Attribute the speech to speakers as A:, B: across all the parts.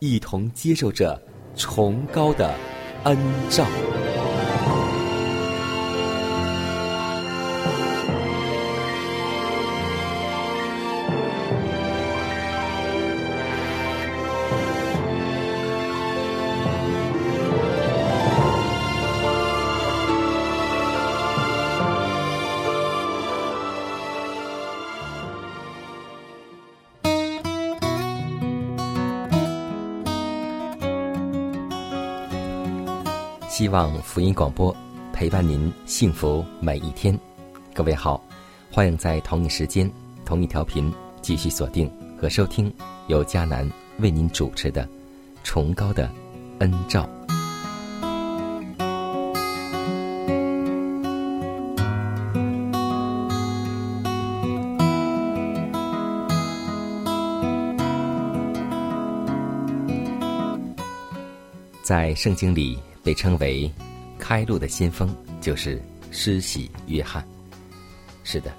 A: 一同接受着崇高的恩照。福音广播陪伴您幸福每一天。各位好，欢迎在同一时间、同一调频继续锁定和收听由迦南为您主持的《崇高的恩照》。在圣经里被称为开路的先锋，就是施洗约翰。是的，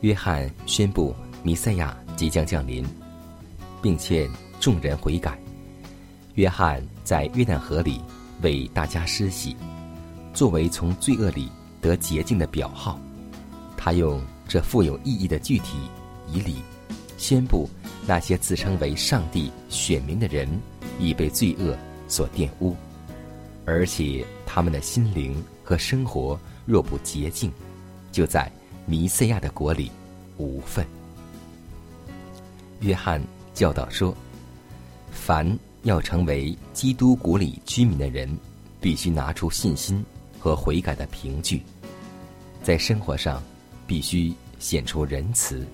A: 约翰宣布弥赛亚即将降临，并劝众人悔改。约翰在约旦河里为大家施洗，作为从罪恶里得洁净的表号。他用这富有意义的具体以礼，宣布那些自称为上帝选民的人已被罪恶所玷污，而且他们的心灵和生活若不洁净，就在弥赛亚的国里无份。约翰教导说：“凡要成为基督国里居民的人，必须拿出信心和悔改的凭据，在生活上必须显出仁慈、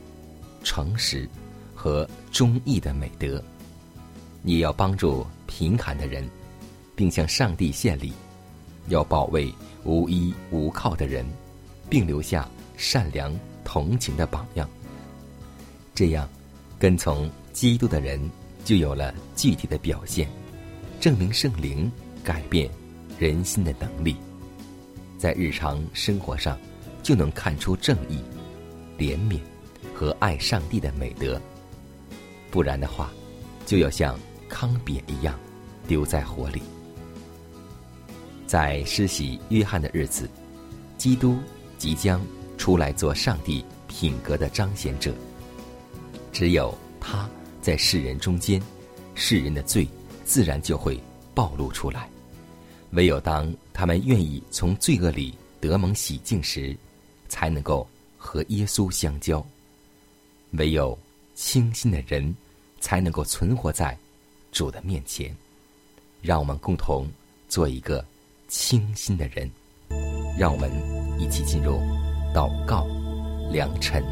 A: 诚实和忠义的美德。也要帮助贫寒的人，并向上帝献礼；要保卫无依无靠的人，并留下善良同情的榜样。这样，跟从基督的人就有了具体的表现，证明圣灵改变人心的能力，在日常生活上就能看出正义、怜悯和爱上帝的美德。不然的话，就要像糠秕一样丢在火里。在施洗约翰的日子，基督即将出来做上帝品格的彰显者。只有他在世人中间，世人的罪自然就会暴露出来。唯有当他们愿意从罪恶里得蒙洗净时，才能够和耶稣相交。唯有清心的人，才能够存活在主的面前。让我们共同做一个清新的人。让我们一起进入祷告良辰。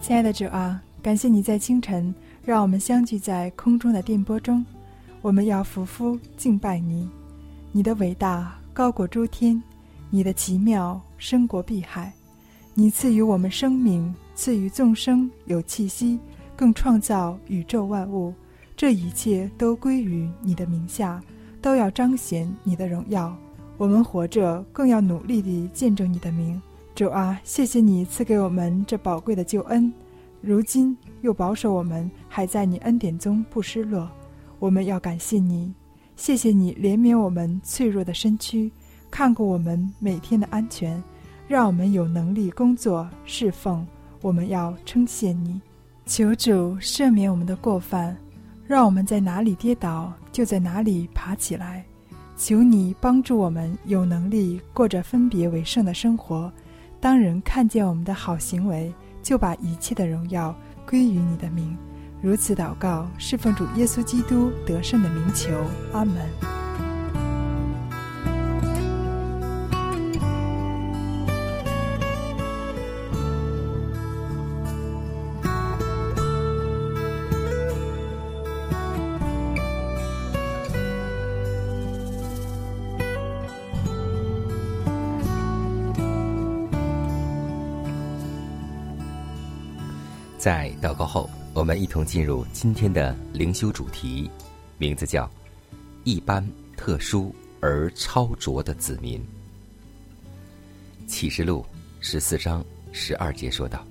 B: 亲爱的主啊，感谢你在清晨让我们相聚在空中的电波中，我们要匍匐敬拜你。你的伟大高过诸天，你的奇妙深过碧海。你赐予我们生命，赐予众生有气息，更创造宇宙万物。这一切都归于你的名下，都要彰显你的荣耀。我们活着，更要努力地见证你的名。主啊，谢谢你赐给我们这宝贵的救恩，如今又保守我们还在你恩典中不失落。我们要感谢你，谢谢你怜悯我们脆弱的身躯，看顾我们每天的安全，让我们有能力工作侍奉。我们要称谢你，求主赦免我们的过犯，让我们在哪里跌倒就在哪里爬起来。求你帮助我们有能力过着分别为圣的生活。当人看见我们的好行为，就把一切的荣耀归于你的名。如此祷告，侍奉主耶稣基督得胜的名求，阿门。
A: 在祷告后，我们一同进入今天的灵修主题，名字叫“一般特殊而超卓的子民”。启示录十四章十二节说道：“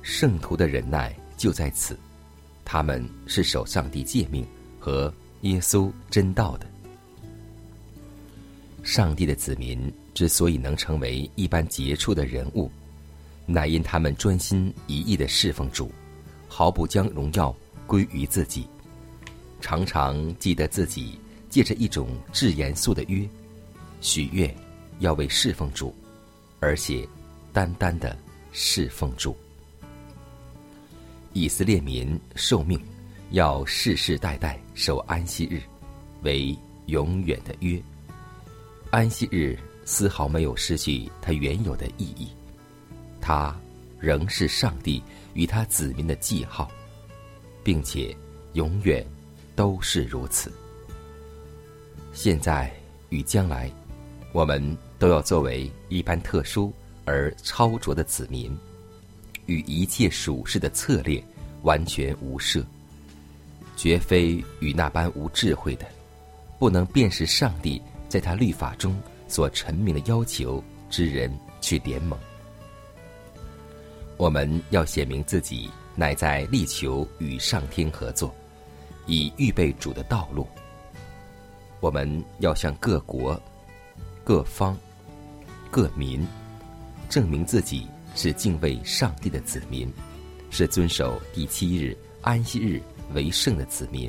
A: 圣徒的忍耐就在此，他们是守上帝诫命和耶稣真道的。上帝的子民之所以能成为一般杰出的人物。”乃因他们专心一意的侍奉主，毫不将荣耀归于自己，常常记得自己借着一种至严肃的约，许愿要为侍奉主，而且单单的侍奉主。以色列民受命要世世代代守安息日，为永远的约。安息日丝毫没有失去它原有的意义。他仍是上帝与他子民的记号，并且永远都是如此。现在与将来，我们都要作为一般特殊而超卓的子民，与一切属世的策略完全无涉，绝非与那般无智慧的、不能辨识上帝在他律法中所陈明的要求之人去联盟。我们要写明自己乃在力求与上天合作，以预备主的道路。我们要向各国、各方、各民证明自己是敬畏上帝的子民，是遵守第七日安息日为圣的子民。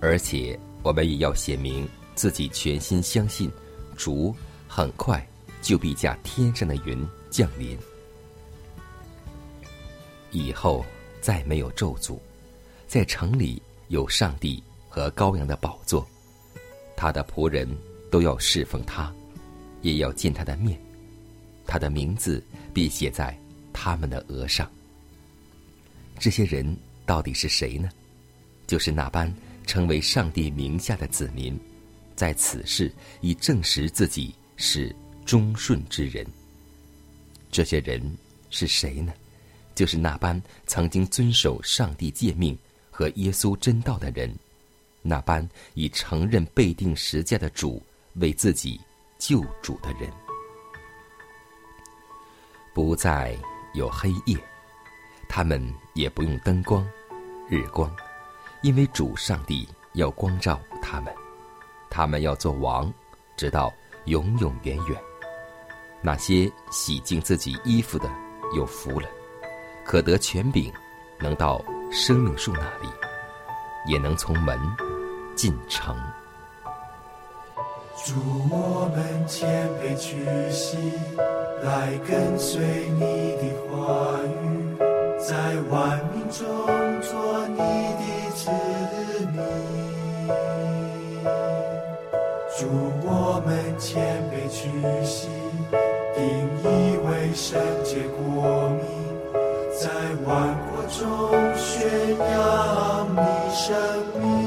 A: 而且，我们也要写明自己全心相信主很快就必驾天上的云降临。以后再没有咒诅，在城里有上帝和羔羊的宝座，他的仆人都要侍奉他，也要见他的面，他的名字必写在他们的额上。这些人到底是谁呢？就是那般成为上帝名下的子民，在此世已证实自己是忠顺之人。这些人是谁呢？就是那般曾经遵守上帝诫命和耶稣真道的人，那般以承认被定十架的主为自己救主的人，不再有黑夜，他们也不用灯光、日光，因为主上帝要光照他们，他们要做王，直到永永远远。那些洗净自己衣服的，有福了。可得权柄，能到生命树那里，也能从门进城。
C: 祝我们谦卑屈膝，来跟随你的话语，在万民中做你的子民。祝我们谦卑屈膝，定义为圣洁国。万国中宣扬你生命。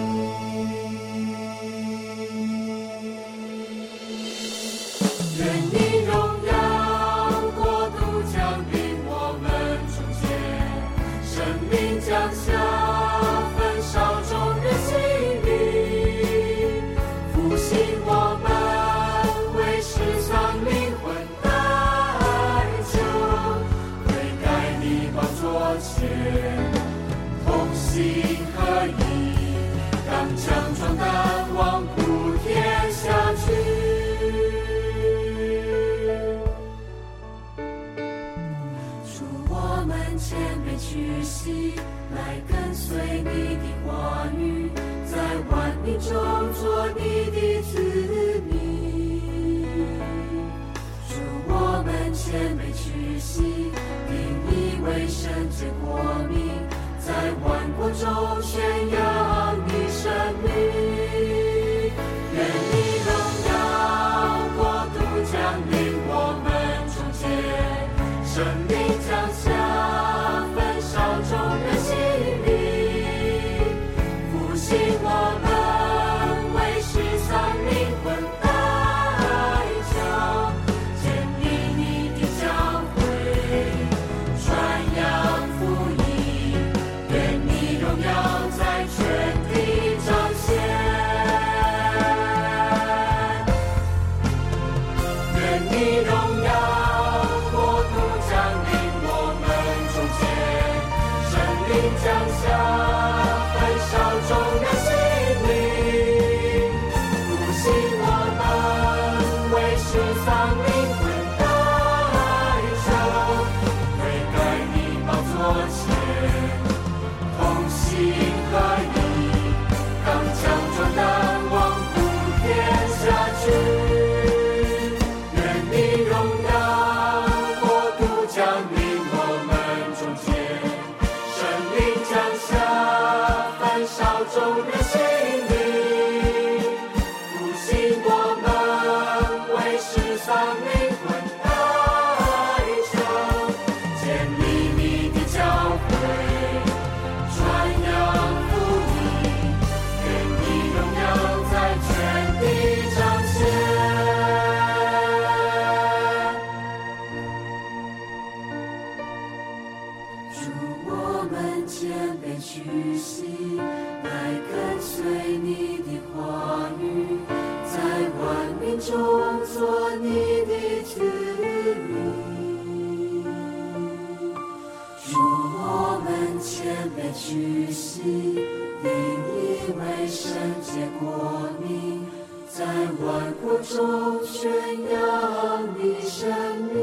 D: 借过你，在万国中宣扬你神名。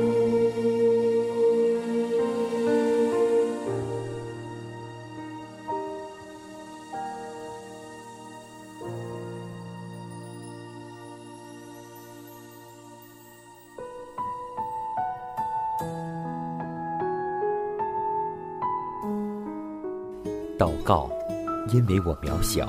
A: 祷告，因为我渺小，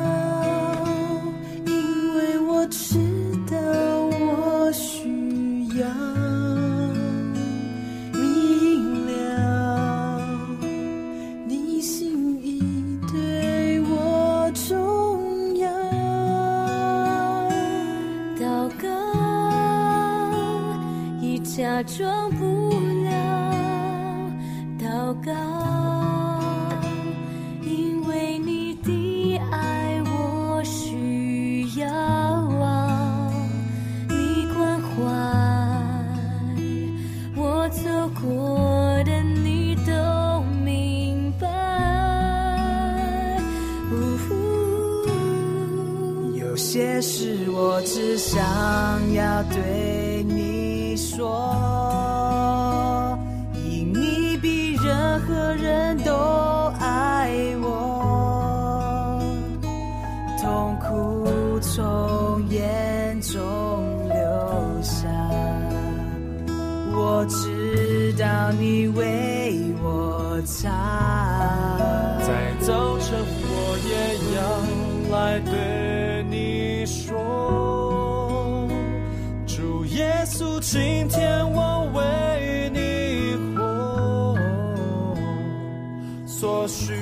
E: 装需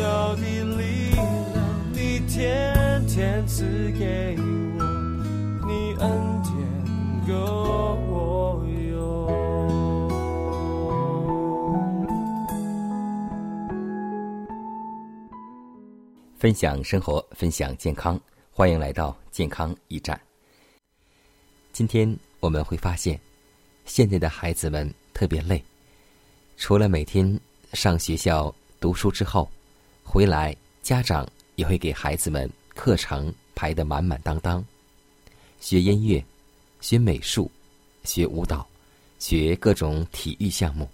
E: 要你
F: 力量你天天赐给我你恩典个我
A: 分享生活分享健康欢迎来到健康驿站。今天我们会发现现在的孩子们特别累除了每天上学校读书之后，回来家长也会给孩子们课程排得满满当当，学音乐、学美术、学舞蹈、学各种体育项目、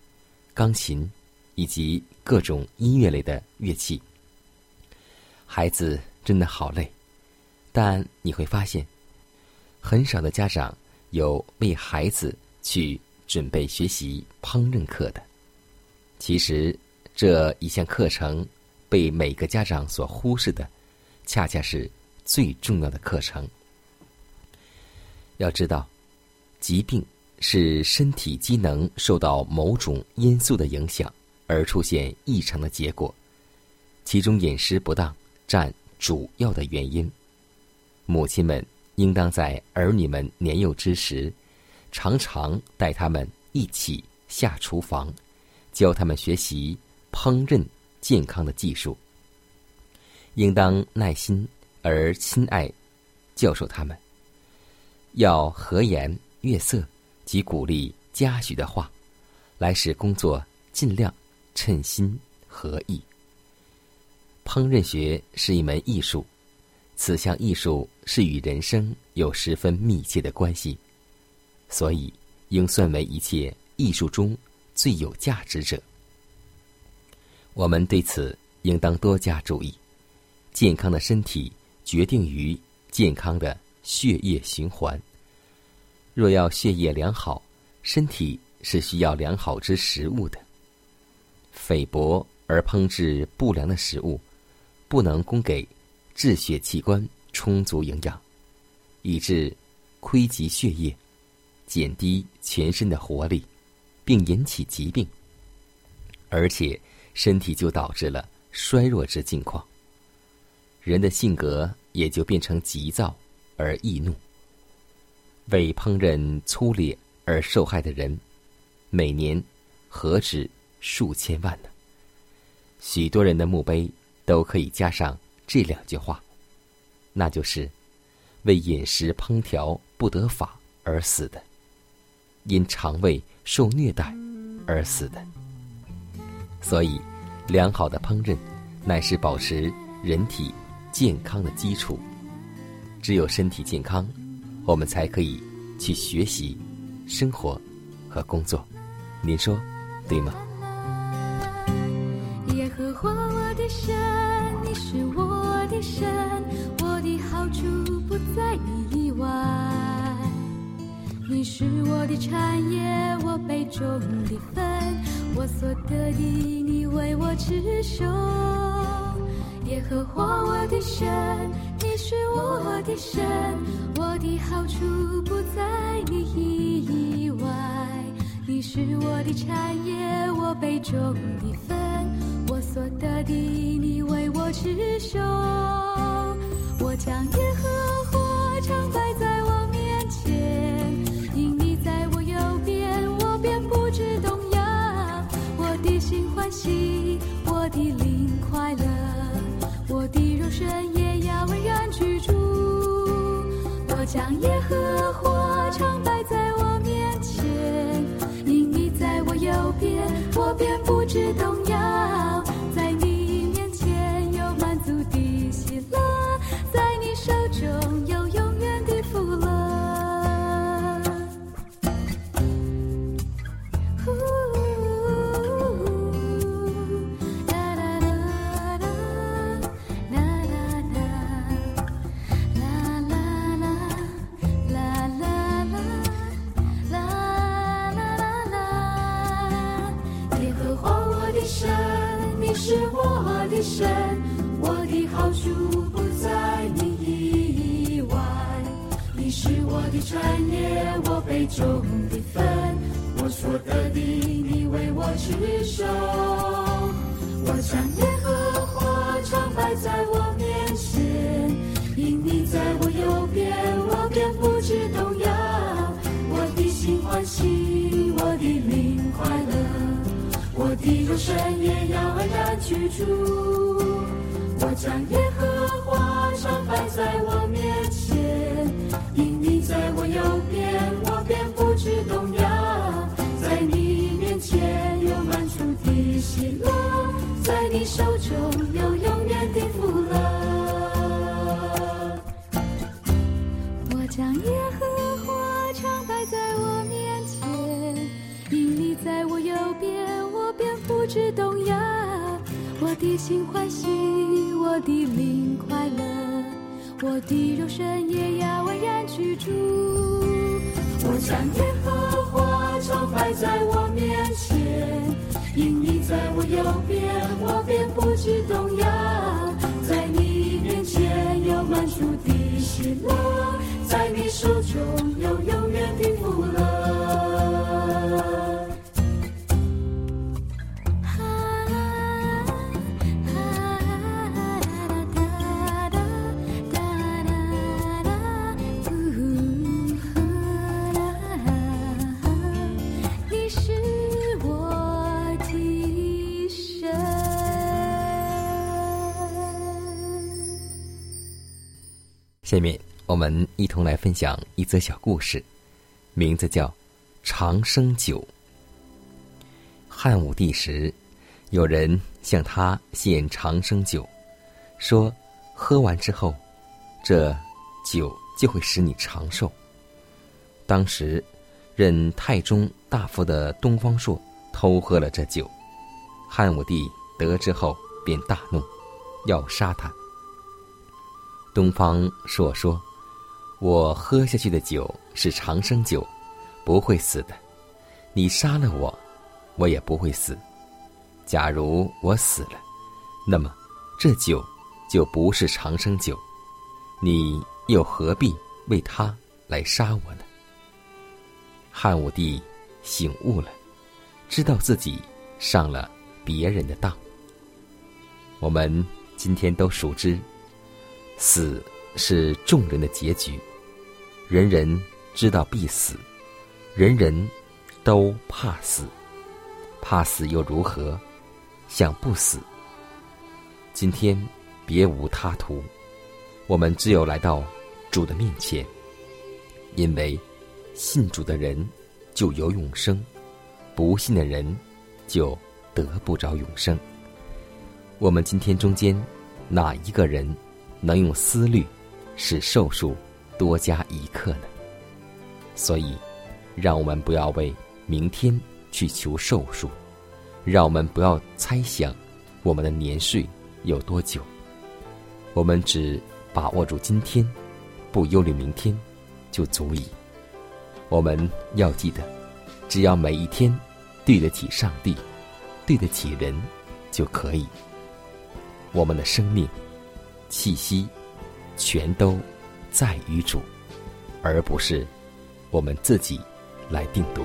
A: 钢琴以及各种音乐类的乐器。孩子真的好累，但你会发现，很少的家长有为孩子去准备学习烹饪课的。其实这一项课程被每个家长所忽视的，恰恰是最重要的课程。要知道，疾病是身体机能受到某种因素的影响而出现异常的结果，其中饮食不当。占主要的原因。母亲们应当在儿女们年幼之时，常常带他们一起下厨房，教他们学习烹饪健康的技术。应当耐心而亲爱教授他们，要和颜悦色及鼓励嘉许的话，来使工作尽量称心合意。烹饪学是一门艺术，此项艺术是与人生有十分密切的关系，所以应算为一切艺术中最有价值者。我们对此应当多加注意。健康的身体决定于健康的血液循环。若要血液良好，身体是需要良好之食物的。菲薄而烹制不良的食物。不能供给治血器官充足营养，以致亏及血液，减低全身的活力，并引起疾病，而且身体就导致了衰弱之境况。人的性格也就变成急躁而易怒。为烹饪粗劣而受害的人，每年何止数千万呢？许多人的墓碑。都可以加上这两句话，那就是为饮食烹调不得法而死的，因肠胃受虐待而死的。所以，良好的烹饪乃是保持人体健康的基础。只有身体健康，我们才可以去学习、生活和工作。您说对吗？
G: 耶和华我的神，你是我的神，我的好处不在你以外。你是我的产业，我杯中的分，我所得的，你为我持守。耶和华我的神，你是我的神，我的好处不在你以外。你是我的产业，我杯中的分。所得的，你为我持守。我将耶和华常摆我的灵快乐，我的肉身也要安然居住。我将耶和华常摆在我面前，因你在我右边，我便不知动摇。手中有永远的福乐。我将耶和华常摆在我面前，因你在我右边，我便不知动摇。我的心欢喜，我的灵快乐，我的肉身也要安然居住。我将耶和华常摆在我面前，在我右边，我便不惧动摇。在你面前有满足的喜乐，在你手中有永远的福乐。
A: 下面我们一同来分享一则小故事，名字叫《长生酒》。汉武帝时，有人向他献长生酒，说喝完之后，这酒就会使你长寿。当时，任太中大夫的东方朔偷喝了这酒，汉武帝得知后便大怒，要杀他。东方朔说：“我喝下去的酒是长生酒，不会死的。你杀了我，我也不会死。假如我死了，那么这酒就不是长生酒，你又何必为他来杀我呢？”汉武帝醒悟了，知道自己上了别人的当。我们今天都熟知。死是众人的结局，人人知道必死，人人都怕死，怕死又如何？想不死。今天别无他途，我们只有来到主的面前，因为信主的人就有永生，不信的人就得不着永生。我们今天中间哪一个人？能用思虑使寿数多加一刻呢？所以，让我们不要为明天去求寿数，让我们不要猜想我们的年岁有多久。我们只把握住今天，不忧虑明天，就足以。我们要记得，只要每一天对得起上帝，对得起人，就可以。我们的生命。气息，全都在于主，而不是我们自己来定夺。